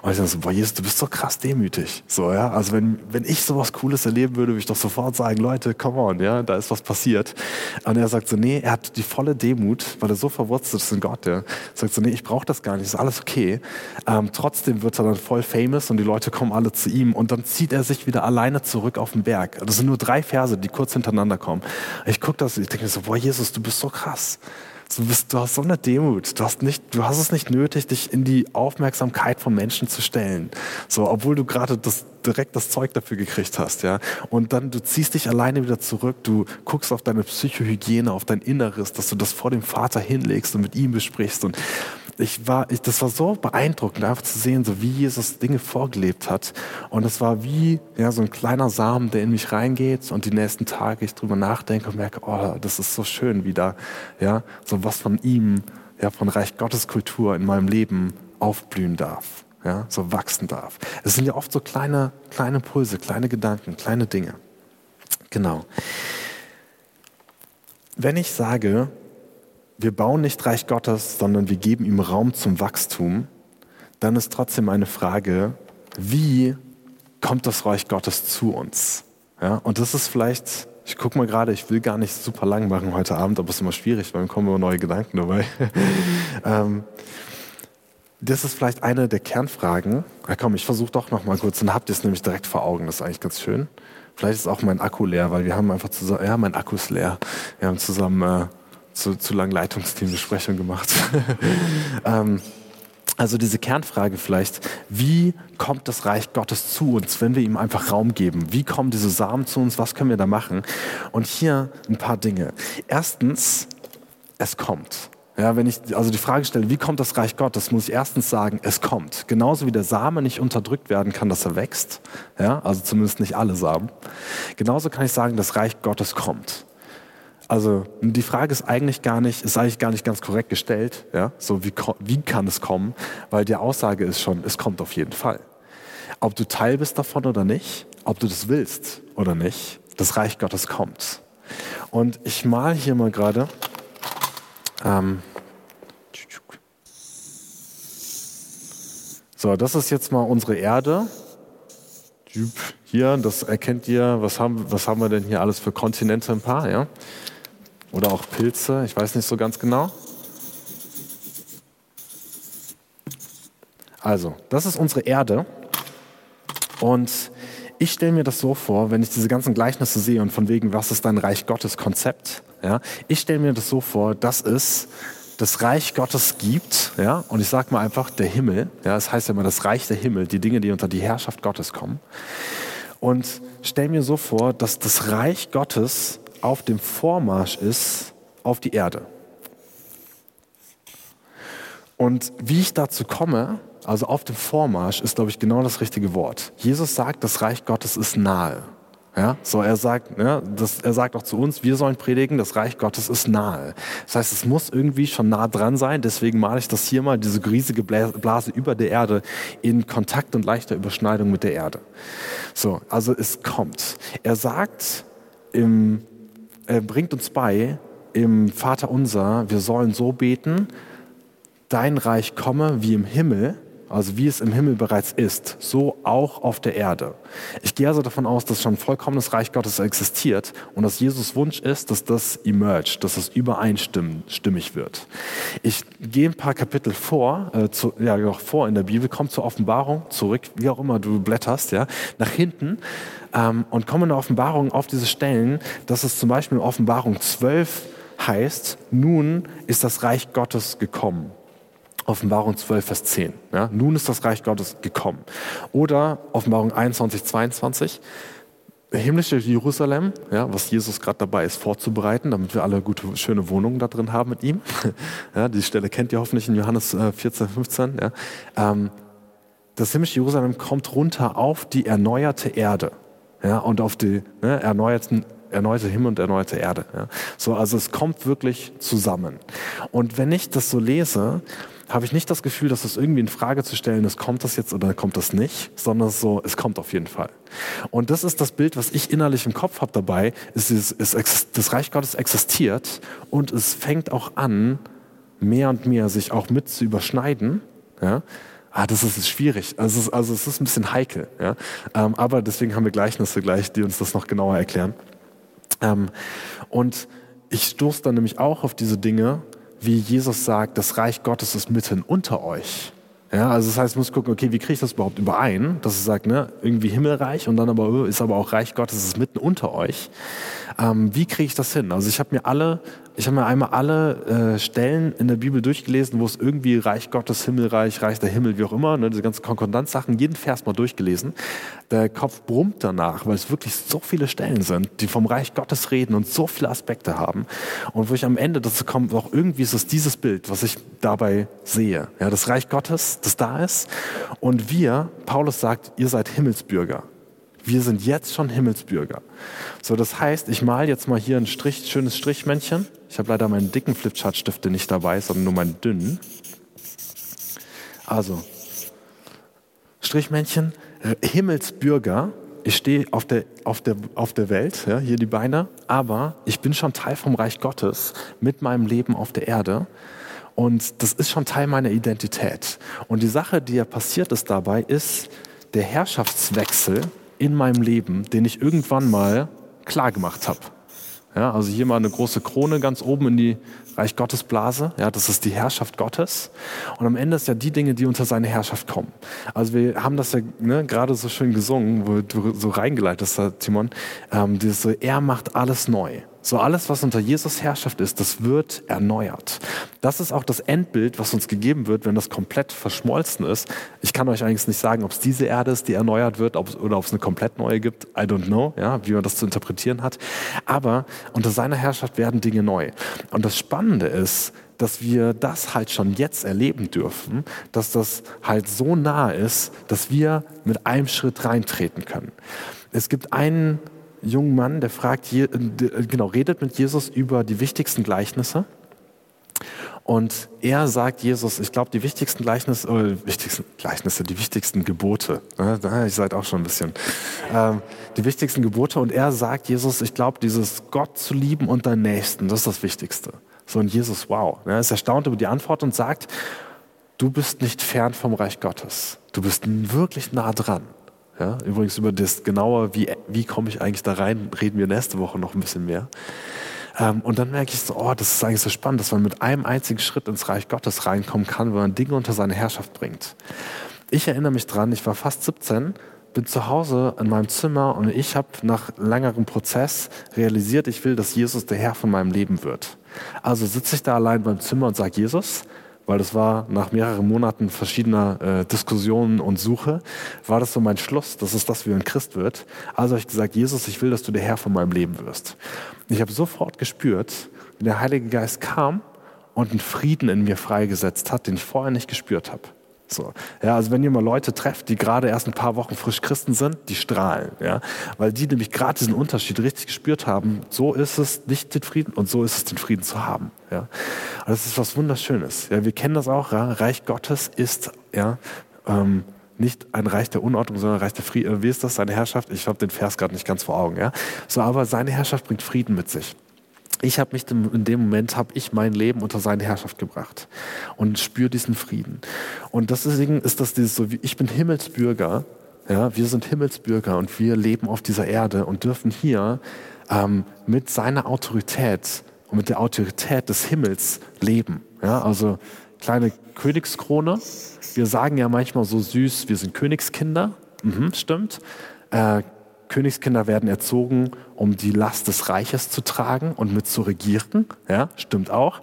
Und ich dachte so, boah, Jesus, du bist so krass demütig, so, ja, also wenn, wenn ich sowas Cooles erleben würde, würde ich doch sofort sagen, Leute, come on, ja, da ist was passiert. Und er sagt so, nee, er hat die volle Demut, weil er so verwurzelt ist in Gott, ja, sagt so, nee, ich brauche das gar nicht, ist alles okay. Ähm, trotzdem wird er dann voll famous und die Leute kommen alle zu ihm und dann zieht er sich wieder alleine zurück auf den Berg. Das sind nur drei Verse, die die kurz hintereinander kommen. Ich gucke das, ich denke mir so, boah, Jesus, du bist so krass. Du, bist, du hast so eine Demut. Du hast, nicht, du hast es nicht nötig, dich in die Aufmerksamkeit von Menschen zu stellen. So, obwohl du gerade das, direkt das Zeug dafür gekriegt hast, ja. Und dann, du ziehst dich alleine wieder zurück. Du guckst auf deine Psychohygiene, auf dein Inneres, dass du das vor dem Vater hinlegst und mit ihm besprichst. Und ich war, ich, das war so beeindruckend, einfach zu sehen, so wie Jesus Dinge vorgelebt hat. Und es war wie ja, so ein kleiner Samen, der in mich reingeht und die nächsten Tage ich drüber nachdenke und merke, oh, das ist so schön, wie da ja, so was von ihm, ja, von Reich Gottes Kultur in meinem Leben aufblühen darf, ja, so wachsen darf. Es sind ja oft so kleine, kleine Impulse, kleine Gedanken, kleine Dinge. Genau. Wenn ich sage, wir bauen nicht Reich Gottes, sondern wir geben ihm Raum zum Wachstum, dann ist trotzdem eine Frage, wie kommt das Reich Gottes zu uns? Ja, und das ist vielleicht, ich gucke mal gerade, ich will gar nicht super lang machen heute Abend, aber es ist immer schwierig, weil dann kommen immer neue Gedanken dabei. ähm, das ist vielleicht eine der Kernfragen. Ja, komm, ich versuche doch noch mal kurz, dann habt ihr es nämlich direkt vor Augen. Das ist eigentlich ganz schön. Vielleicht ist auch mein Akku leer, weil wir haben einfach zusammen, ja, mein Akku ist leer. Wir haben zusammen äh, zu, zu langen Leitungsteambesprechung gemacht. ähm, also diese Kernfrage vielleicht, wie kommt das Reich Gottes zu uns, wenn wir ihm einfach Raum geben? Wie kommen diese Samen zu uns? Was können wir da machen? Und hier ein paar Dinge. Erstens, es kommt. Ja, wenn ich also die Frage stelle, wie kommt das Reich Gottes, muss ich erstens sagen, es kommt. Genauso wie der Same nicht unterdrückt werden kann, dass er wächst. Ja, also zumindest nicht alle Samen. Genauso kann ich sagen, das Reich Gottes kommt. Also die Frage ist eigentlich gar nicht, ist eigentlich gar nicht ganz korrekt gestellt. Ja? So wie, wie kann es kommen? Weil die Aussage ist schon, es kommt auf jeden Fall. Ob du Teil bist davon oder nicht, ob du das willst oder nicht, das Reich Gottes kommt. Und ich mal hier mal gerade. Ähm, so, das ist jetzt mal unsere Erde. Hier, das erkennt ihr. Was haben, was haben wir denn hier alles für Kontinente ein paar? Ja? Oder auch Pilze, ich weiß nicht so ganz genau. Also, das ist unsere Erde. Und ich stelle mir das so vor, wenn ich diese ganzen Gleichnisse sehe und von wegen, was ist dein Reich Gottes Konzept? Ja, ich stelle mir das so vor, das ist das Reich Gottes gibt, ja, und ich sage mal einfach der Himmel, ja, das heißt ja immer das Reich der Himmel, die Dinge, die unter die Herrschaft Gottes kommen. Und stell mir so vor, dass das Reich Gottes auf dem Vormarsch ist auf die Erde. Und wie ich dazu komme, also auf dem Vormarsch, ist, glaube ich, genau das richtige Wort. Jesus sagt, das Reich Gottes ist nahe. Ja, so er sagt, ja, das, er sagt auch zu uns, wir sollen predigen, das Reich Gottes ist nahe. Das heißt, es muss irgendwie schon nah dran sein. Deswegen male ich das hier mal, diese riesige Blase über der Erde in Kontakt und leichter Überschneidung mit der Erde. So, also es kommt. Er sagt, im, er bringt uns bei im Vater Unser, wir sollen so beten, dein Reich komme wie im Himmel also wie es im Himmel bereits ist, so auch auf der Erde. Ich gehe also davon aus, dass schon vollkommenes Reich Gottes existiert und dass Jesus Wunsch ist, dass das emergt, dass es übereinstimmig wird. Ich gehe ein paar Kapitel vor, äh, zu, ja, noch vor in der Bibel, komme zur Offenbarung, zurück, wie auch immer du blätterst, ja, nach hinten ähm, und komme in der Offenbarung auf diese Stellen, dass es zum Beispiel in Offenbarung 12 heißt, nun ist das Reich Gottes gekommen. Offenbarung 12, Vers 10. Ja, nun ist das Reich Gottes gekommen. Oder Offenbarung 21, 22. Himmlische Jerusalem, ja, was Jesus gerade dabei ist vorzubereiten, damit wir alle gute, schöne Wohnungen da drin haben mit ihm. Ja, die Stelle kennt ihr hoffentlich in Johannes 14, äh, 15. Ja. Ähm, das himmlische Jerusalem kommt runter auf die erneuerte Erde ja, und auf die ne, erneuerten erneuerte Himmel und erneuerte Erde. Ja. So, also es kommt wirklich zusammen. Und wenn ich das so lese, habe ich nicht das Gefühl, dass es irgendwie in Frage zu stellen ist, kommt das jetzt oder kommt das nicht, sondern so, es kommt auf jeden Fall. Und das ist das Bild, was ich innerlich im Kopf habe dabei, ist, ist, ist, das Reich Gottes existiert und es fängt auch an, mehr und mehr sich auch mit zu überschneiden. Ja? Ah, das ist schwierig. Also es ist, also es ist ein bisschen heikel. Ja? Ähm, aber deswegen haben wir Gleichnisse gleich, die uns das noch genauer erklären. Ähm, und ich stoße dann nämlich auch auf diese Dinge, wie Jesus sagt, das Reich Gottes ist mitten unter euch. Ja, also das heißt, ich muss gucken, okay, wie kriege ich das überhaupt überein, dass es sagt, ne, irgendwie Himmelreich und dann aber oh, ist aber auch Reich Gottes ist mitten unter euch. Ähm, wie kriege ich das hin? Also ich habe mir alle ich habe mir einmal alle äh, Stellen in der Bibel durchgelesen, wo es irgendwie Reich Gottes, Himmelreich, Reich der Himmel, wie auch immer, ne, diese ganzen Konkordanzsachen, jeden Vers mal durchgelesen. Der Kopf brummt danach, weil es wirklich so viele Stellen sind, die vom Reich Gottes reden und so viele Aspekte haben. Und wo ich am Ende dazu komme, auch irgendwie ist es dieses Bild, was ich dabei sehe. Ja, das Reich Gottes, das da ist. Und wir, Paulus sagt, ihr seid Himmelsbürger. Wir sind jetzt schon Himmelsbürger. So, das heißt, ich male jetzt mal hier ein Strich, schönes Strichmännchen. Ich habe leider meinen dicken Flipchartstifte nicht dabei, sondern nur meinen dünnen. Also, Strichmännchen, äh, Himmelsbürger. Ich stehe auf der, auf, der, auf der Welt, ja, hier die Beine, aber ich bin schon Teil vom Reich Gottes mit meinem Leben auf der Erde. Und das ist schon Teil meiner Identität. Und die Sache, die ja passiert ist dabei, ist der Herrschaftswechsel in meinem Leben, den ich irgendwann mal klar gemacht habe. Ja, also hier mal eine große Krone ganz oben in die Reich Gottes Blase. Ja, das ist die Herrschaft Gottes. Und am Ende ist ja die Dinge, die unter seine Herrschaft kommen. Also wir haben das ja ne, gerade so schön gesungen, wo du so reingeleitet hast, Timon. Ähm, dieses so, er macht alles neu. So alles, was unter Jesus Herrschaft ist, das wird erneuert. Das ist auch das Endbild, was uns gegeben wird, wenn das komplett verschmolzen ist. Ich kann euch eigentlich nicht sagen, ob es diese Erde ist, die erneuert wird, ob, oder ob es eine komplett neue gibt. I don't know, ja, wie man das zu interpretieren hat. Aber unter seiner Herrschaft werden Dinge neu. Und das Spannende ist, dass wir das halt schon jetzt erleben dürfen, dass das halt so nah ist, dass wir mit einem Schritt reintreten können. Es gibt einen jungen Mann, der fragt, äh, genau, redet mit Jesus über die wichtigsten Gleichnisse. Und er sagt Jesus, ich glaube, die wichtigsten Gleichnisse, äh, wichtigsten Gleichnisse, die wichtigsten Gebote, ne, ich seid auch schon ein bisschen, ähm, die wichtigsten Gebote. Und er sagt Jesus, ich glaube, dieses Gott zu lieben und deinen Nächsten, das ist das Wichtigste. So und Jesus, wow, er ist erstaunt über die Antwort und sagt, du bist nicht fern vom Reich Gottes. Du bist wirklich nah dran. Ja, übrigens über das genauer, wie, wie komme ich eigentlich da rein, reden wir nächste Woche noch ein bisschen mehr. Ähm, und dann merke ich so, oh, das ist eigentlich so spannend, dass man mit einem einzigen Schritt ins Reich Gottes reinkommen kann, wenn man Dinge unter seine Herrschaft bringt. Ich erinnere mich dran, ich war fast 17, bin zu Hause in meinem Zimmer und ich habe nach längerem Prozess realisiert, ich will, dass Jesus der Herr von meinem Leben wird. Also sitze ich da allein beim Zimmer und sage, Jesus, weil das war nach mehreren Monaten verschiedener äh, Diskussionen und Suche, war das so mein Schluss, dass es das wie ein Christ wird. Also habe ich gesagt, Jesus, ich will, dass du der Herr von meinem Leben wirst. Ich habe sofort gespürt, wie der Heilige Geist kam und einen Frieden in mir freigesetzt hat, den ich vorher nicht gespürt habe. So. Ja, also wenn ihr mal Leute trefft, die gerade erst ein paar Wochen frisch Christen sind, die strahlen, ja, weil die nämlich gerade diesen Unterschied richtig gespürt haben. So ist es nicht den Frieden und so ist es den Frieden zu haben. Ja, und das ist was Wunderschönes. Ja, wir kennen das auch. Ja? Reich Gottes ist ja ähm, nicht ein Reich der Unordnung, sondern ein Reich der Frieden. Äh, wie ist das seine Herrschaft? Ich habe den Vers gerade nicht ganz vor Augen. Ja, so aber seine Herrschaft bringt Frieden mit sich ich habe mich in dem Moment habe ich mein Leben unter seine Herrschaft gebracht und spüre diesen Frieden. Und deswegen ist das dieses so, wie ich bin Himmelsbürger, ja, wir sind Himmelsbürger und wir leben auf dieser Erde und dürfen hier ähm, mit seiner Autorität und mit der Autorität des Himmels leben. Ja, also kleine Königskrone. Wir sagen ja manchmal so süß, wir sind Königskinder. Mhm, stimmt. Äh, Königskinder werden erzogen, um die Last des Reiches zu tragen und mit zu regieren. Ja, stimmt auch.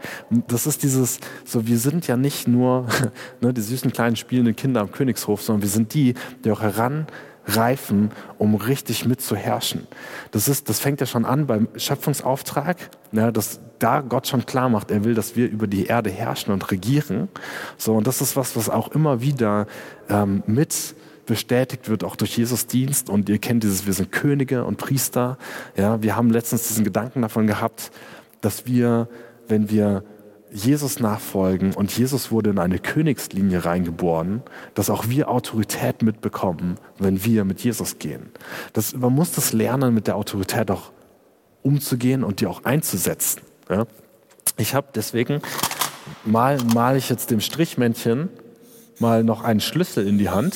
Das ist dieses, so wir sind ja nicht nur ne, die süßen kleinen spielenden Kinder am Königshof, sondern wir sind die, die auch heranreifen, um richtig mitzuherrschen. Das ist, das fängt ja schon an beim Schöpfungsauftrag, ja, dass da Gott schon klar macht, er will, dass wir über die Erde herrschen und regieren. So, und das ist was, was auch immer wieder ähm, mit bestätigt wird, auch durch Jesus Dienst. Und ihr kennt dieses, wir sind Könige und Priester. Ja, wir haben letztens diesen Gedanken davon gehabt, dass wir, wenn wir Jesus nachfolgen und Jesus wurde in eine Königslinie reingeboren, dass auch wir Autorität mitbekommen, wenn wir mit Jesus gehen. Das, man muss das lernen, mit der Autorität auch umzugehen und die auch einzusetzen. Ja? Ich habe deswegen mal mal ich jetzt dem Strichmännchen mal noch einen Schlüssel in die Hand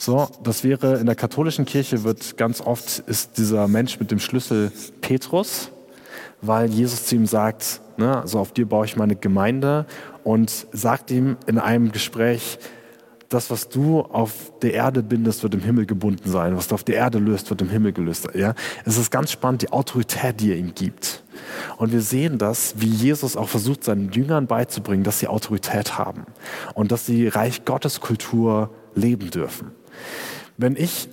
so, das wäre in der katholischen Kirche wird ganz oft ist dieser Mensch mit dem Schlüssel Petrus, weil Jesus zu ihm sagt, ne, also auf dir baue ich meine Gemeinde und sagt ihm in einem Gespräch, das, was du auf der Erde bindest, wird im Himmel gebunden sein. Was du auf der Erde löst, wird im Himmel gelöst. Ja? Es ist ganz spannend, die Autorität, die er ihm gibt. Und wir sehen das, wie Jesus auch versucht, seinen Jüngern beizubringen, dass sie Autorität haben und dass sie Reich Gottes Kultur leben dürfen. Wenn ich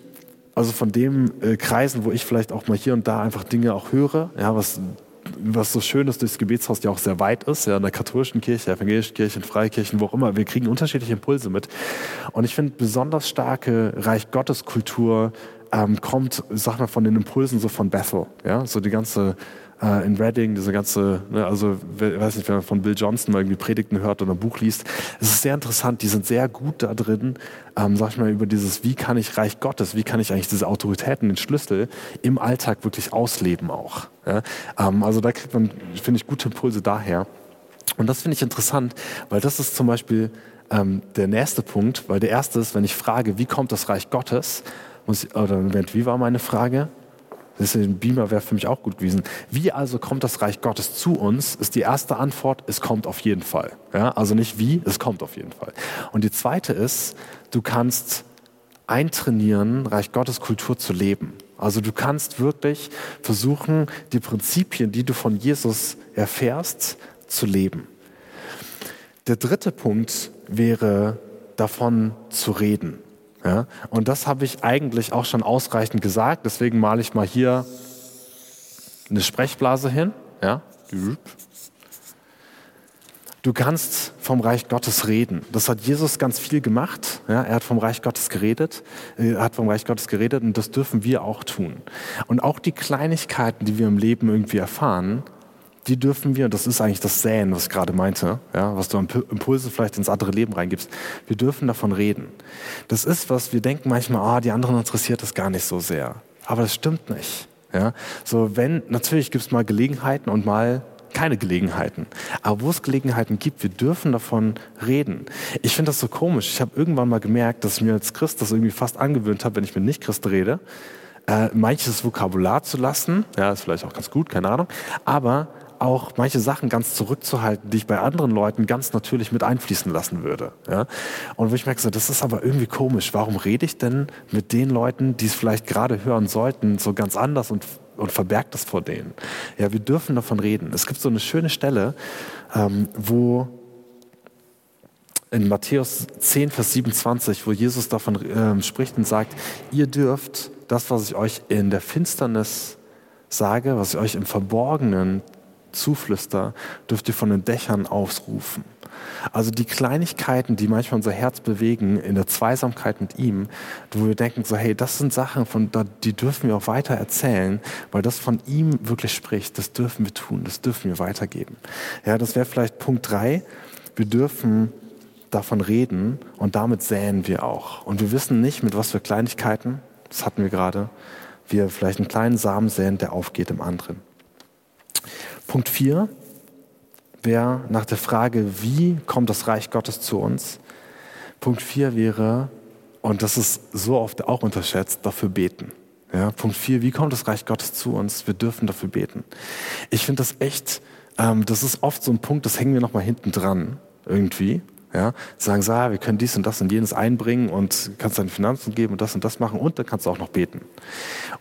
also von dem äh, Kreisen, wo ich vielleicht auch mal hier und da einfach Dinge auch höre, ja, was, was so schön ist durchs Gebetshaus ja auch sehr weit ist, ja, in der katholischen Kirche, evangelischen Kirche, in Freikirchen, wo auch immer, wir kriegen unterschiedliche Impulse mit. Und ich finde, besonders starke Reich Gottes Kultur ähm, kommt, sag mal, von den Impulsen so von Bethel, ja, so die ganze äh, in Reading, diese ganze, ne, also ich weiß nicht, wenn man von Bill Johnson mal irgendwie Predigten hört oder ein Buch liest, es ist sehr interessant, die sind sehr gut da drin, ähm, sag ich mal, über dieses, wie kann ich Reich Gottes, wie kann ich eigentlich diese Autoritäten, den Schlüssel im Alltag wirklich ausleben auch. Ja? Ähm, also da kriegt man, finde ich, gute Impulse daher. Und das finde ich interessant, weil das ist zum Beispiel ähm, der nächste Punkt, weil der erste ist, wenn ich frage, wie kommt das Reich Gottes, muss, oder Moment, wie war meine Frage? Das ist ein Beamer wäre für mich auch gut gewesen. Wie also kommt das Reich Gottes zu uns? Ist die erste Antwort, es kommt auf jeden Fall. Ja, also nicht wie, es kommt auf jeden Fall. Und die zweite ist, du kannst eintrainieren, Reich Gottes Kultur zu leben. Also du kannst wirklich versuchen, die Prinzipien, die du von Jesus erfährst, zu leben. Der dritte Punkt wäre davon zu reden. Ja? Und das habe ich eigentlich auch schon ausreichend gesagt. Deswegen male ich mal hier eine Sprechblase hin. Ja? Du kannst vom Reich Gottes reden. Das hat Jesus ganz viel gemacht. Ja, er hat vom Reich Gottes geredet. Er hat vom Reich Gottes geredet und das dürfen wir auch tun. Und auch die Kleinigkeiten, die wir im Leben irgendwie erfahren, die dürfen wir, und das ist eigentlich das Säen, was ich gerade meinte, ja, was du an Impulse vielleicht ins andere Leben reingibst, wir dürfen davon reden. Das ist was, wir denken manchmal, ah, die anderen interessiert das gar nicht so sehr. Aber das stimmt nicht. Ja, so wenn, natürlich gibt es mal Gelegenheiten und mal keine Gelegenheiten. Aber wo es Gelegenheiten gibt, wir dürfen davon reden. Ich finde das so komisch. Ich habe irgendwann mal gemerkt, dass ich mir als Christ das irgendwie fast angewöhnt habe, wenn ich mit Nicht-Christ rede, äh, manches Vokabular zu lassen. Ja, ist vielleicht auch ganz gut, keine Ahnung. Aber auch manche Sachen ganz zurückzuhalten, die ich bei anderen Leuten ganz natürlich mit einfließen lassen würde. Ja? Und wo ich merke, so, das ist aber irgendwie komisch. Warum rede ich denn mit den Leuten, die es vielleicht gerade hören sollten, so ganz anders und, und verbergt das vor denen? Ja, wir dürfen davon reden. Es gibt so eine schöne Stelle, ähm, wo in Matthäus 10, Vers 27, wo Jesus davon äh, spricht und sagt, ihr dürft das, was ich euch in der Finsternis sage, was ich euch im Verborgenen zuflüster, dürft ihr von den Dächern ausrufen. Also die Kleinigkeiten, die manchmal unser Herz bewegen in der Zweisamkeit mit ihm, wo wir denken so, hey, das sind Sachen, von, die dürfen wir auch weiter erzählen, weil das von ihm wirklich spricht. Das dürfen wir tun, das dürfen wir weitergeben. Ja, das wäre vielleicht Punkt drei. Wir dürfen davon reden und damit säen wir auch. Und wir wissen nicht, mit was für Kleinigkeiten, das hatten wir gerade, wir vielleicht einen kleinen Samen säen, der aufgeht im anderen. Punkt 4 wäre nach der Frage, wie kommt das Reich Gottes zu uns? Punkt 4 wäre, und das ist so oft auch unterschätzt, dafür beten. Ja, Punkt 4, wie kommt das Reich Gottes zu uns? Wir dürfen dafür beten. Ich finde das echt, ähm, das ist oft so ein Punkt, das hängen wir nochmal hinten dran irgendwie. Ja, sagen, so, ah, wir können dies und das und jenes einbringen und kannst deine Finanzen geben und das und das machen und dann kannst du auch noch beten.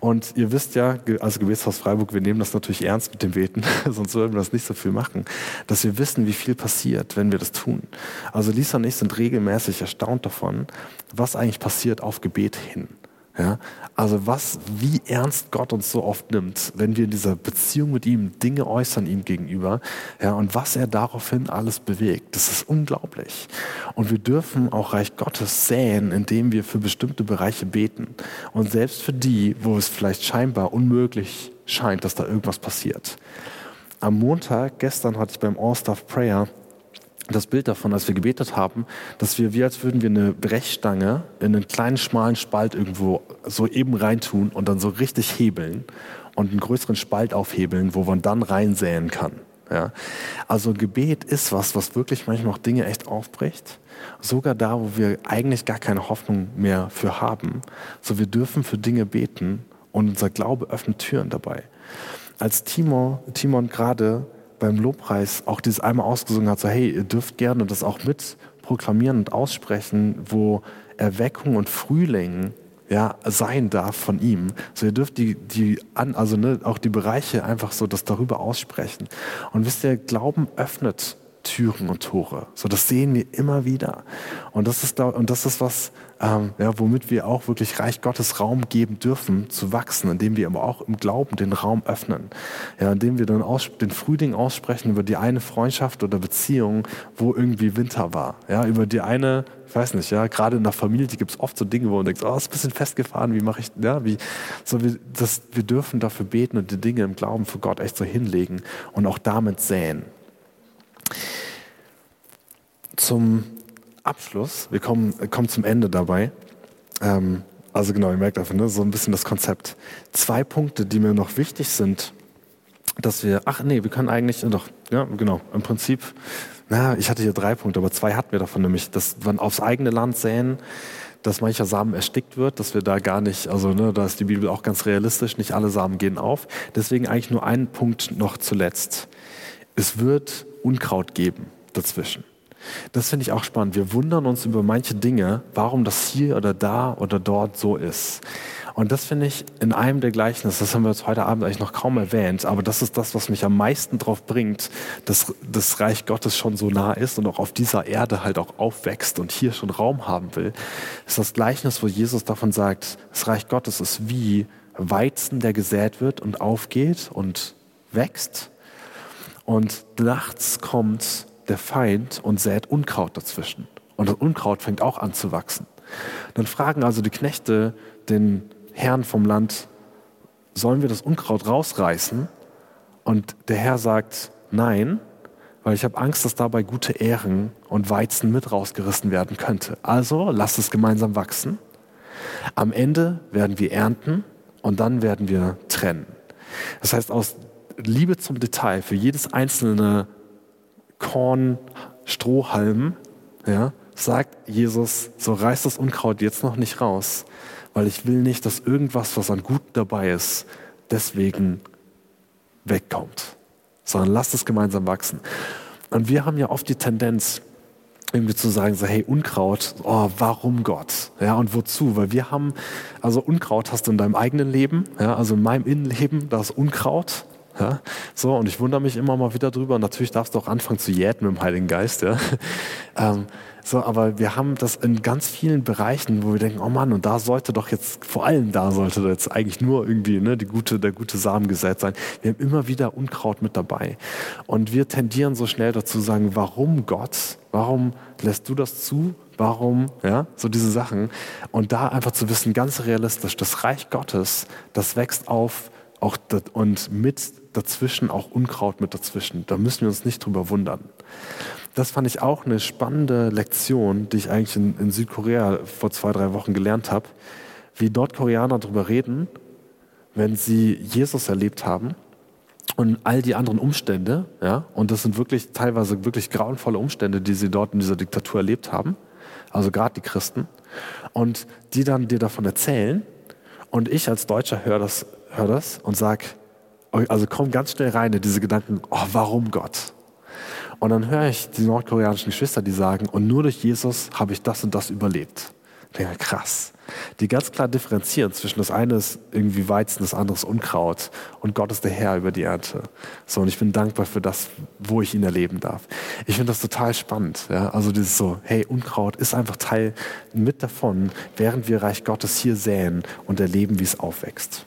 Und ihr wisst ja, also Gebetshaus Freiburg, wir nehmen das natürlich ernst mit dem Beten, sonst würden wir das nicht so viel machen, dass wir wissen, wie viel passiert, wenn wir das tun. Also Lisa und ich sind regelmäßig erstaunt davon, was eigentlich passiert auf Gebet hin. Ja, also was, wie ernst Gott uns so oft nimmt, wenn wir in dieser Beziehung mit ihm Dinge äußern ihm gegenüber, ja, und was er daraufhin alles bewegt, das ist unglaublich. Und wir dürfen auch Reich Gottes säen, indem wir für bestimmte Bereiche beten. Und selbst für die, wo es vielleicht scheinbar unmöglich scheint, dass da irgendwas passiert. Am Montag, gestern hatte ich beim All-Staff Prayer das Bild davon, als wir gebetet haben, dass wir wie als würden wir eine Brechstange in einen kleinen schmalen Spalt irgendwo so eben reintun und dann so richtig hebeln und einen größeren Spalt aufhebeln, wo man dann reinsäen kann. Ja? Also Gebet ist was, was wirklich manchmal auch Dinge echt aufbricht. Sogar da, wo wir eigentlich gar keine Hoffnung mehr für haben. So wir dürfen für Dinge beten und unser Glaube öffnet Türen dabei. Als Timon, Timon gerade beim Lobpreis auch dieses einmal ausgesungen hat, so hey, ihr dürft gerne das auch mit proklamieren und aussprechen, wo Erweckung und Frühling ja, sein darf von ihm. So, ihr dürft die, die an, also ne, auch die Bereiche einfach so das darüber aussprechen. Und wisst ihr, Glauben öffnet Türen und Tore. So, das sehen wir immer wieder. Und das ist, und das ist was, ähm, ja, womit wir auch wirklich Reich Gottes Raum geben dürfen, zu wachsen, indem wir aber auch im Glauben den Raum öffnen. Ja, indem wir dann aus, den Frühling aussprechen über die eine Freundschaft oder Beziehung, wo irgendwie Winter war. Ja, über die eine, ich weiß nicht, ja, gerade in der Familie gibt es oft so Dinge, wo man denkt, oh, ist ein bisschen festgefahren, wie mache ich, ja, wie, so, wir, das, wir dürfen dafür beten und die Dinge im Glauben für Gott echt so hinlegen und auch damit säen. Zum Abschluss, wir kommen, kommen zum Ende dabei. Ähm, also genau, ihr merkt einfach, ne, so ein bisschen das Konzept. Zwei Punkte, die mir noch wichtig sind, dass wir, ach nee, wir können eigentlich, doch, ja, genau, im Prinzip, na, ich hatte hier drei Punkte, aber zwei hatten wir davon, nämlich, dass wir aufs eigene Land säen, dass mancher Samen erstickt wird, dass wir da gar nicht, also ne, da ist die Bibel auch ganz realistisch, nicht alle Samen gehen auf. Deswegen eigentlich nur einen Punkt noch zuletzt. Es wird Unkraut geben dazwischen. Das finde ich auch spannend. Wir wundern uns über manche Dinge, warum das hier oder da oder dort so ist. Und das finde ich in einem der Gleichnisse, das haben wir jetzt heute Abend eigentlich noch kaum erwähnt, aber das ist das, was mich am meisten darauf bringt, dass das Reich Gottes schon so nah ist und auch auf dieser Erde halt auch aufwächst und hier schon Raum haben will, ist das Gleichnis, wo Jesus davon sagt, das Reich Gottes ist wie Weizen, der gesät wird und aufgeht und wächst. Und nachts kommt der Feind und sät Unkraut dazwischen. Und das Unkraut fängt auch an zu wachsen. Dann fragen also die Knechte den Herrn vom Land, sollen wir das Unkraut rausreißen? Und der Herr sagt, nein, weil ich habe Angst, dass dabei gute Ähren und Weizen mit rausgerissen werden könnte. Also lasst es gemeinsam wachsen. Am Ende werden wir ernten und dann werden wir trennen. Das heißt, aus Liebe zum Detail für jedes einzelne Korn, Strohhalm, ja, sagt Jesus, so reißt das Unkraut jetzt noch nicht raus, weil ich will nicht, dass irgendwas, was an gut dabei ist, deswegen wegkommt. sondern lasst es gemeinsam wachsen. Und wir haben ja oft die Tendenz, irgendwie zu sagen, so, hey, Unkraut, oh, warum Gott? Ja, und wozu? Weil wir haben, also Unkraut hast du in deinem eigenen Leben, ja, also in meinem Innenleben, da ist Unkraut. Ja, so, und ich wundere mich immer mal wieder drüber. Natürlich darfst du auch anfangen zu jäten mit dem Heiligen Geist, ja. Ähm, so, aber wir haben das in ganz vielen Bereichen, wo wir denken, oh Mann, und da sollte doch jetzt, vor allem da sollte jetzt eigentlich nur irgendwie ne, die gute, der gute Samen gesät sein. Wir haben immer wieder Unkraut mit dabei. Und wir tendieren so schnell dazu sagen, warum Gott? Warum lässt du das zu? Warum? Ja, so diese Sachen. Und da einfach zu wissen, ganz realistisch, das Reich Gottes, das wächst auf auch und mit dazwischen auch Unkraut mit dazwischen. Da müssen wir uns nicht drüber wundern das fand ich auch eine spannende Lektion, die ich eigentlich in, in Südkorea vor zwei, drei Wochen gelernt habe, wie Nordkoreaner darüber reden, wenn sie Jesus erlebt haben und all die anderen Umstände, ja, und das sind wirklich teilweise wirklich grauenvolle Umstände, die sie dort in dieser Diktatur erlebt haben, also gerade die Christen, und die dann dir davon erzählen, und ich als Deutscher höre das, hör das und sag, also komm ganz schnell rein in diese Gedanken, oh, warum Gott? Und dann höre ich die nordkoreanischen Geschwister, die sagen, und nur durch Jesus habe ich das und das überlebt. Ich denke, krass. Die ganz klar differenzieren zwischen das eine ist irgendwie Weizen, das andere ist Unkraut und Gott ist der Herr über die Ernte. So, und ich bin dankbar für das, wo ich ihn erleben darf. Ich finde das total spannend. Ja? Also dieses so, hey, Unkraut ist einfach Teil mit davon, während wir Reich Gottes hier säen und erleben, wie es aufwächst.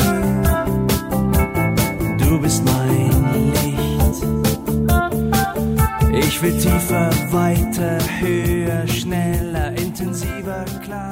Ich will tiefer, weiter, höher, schneller, intensiver, klar.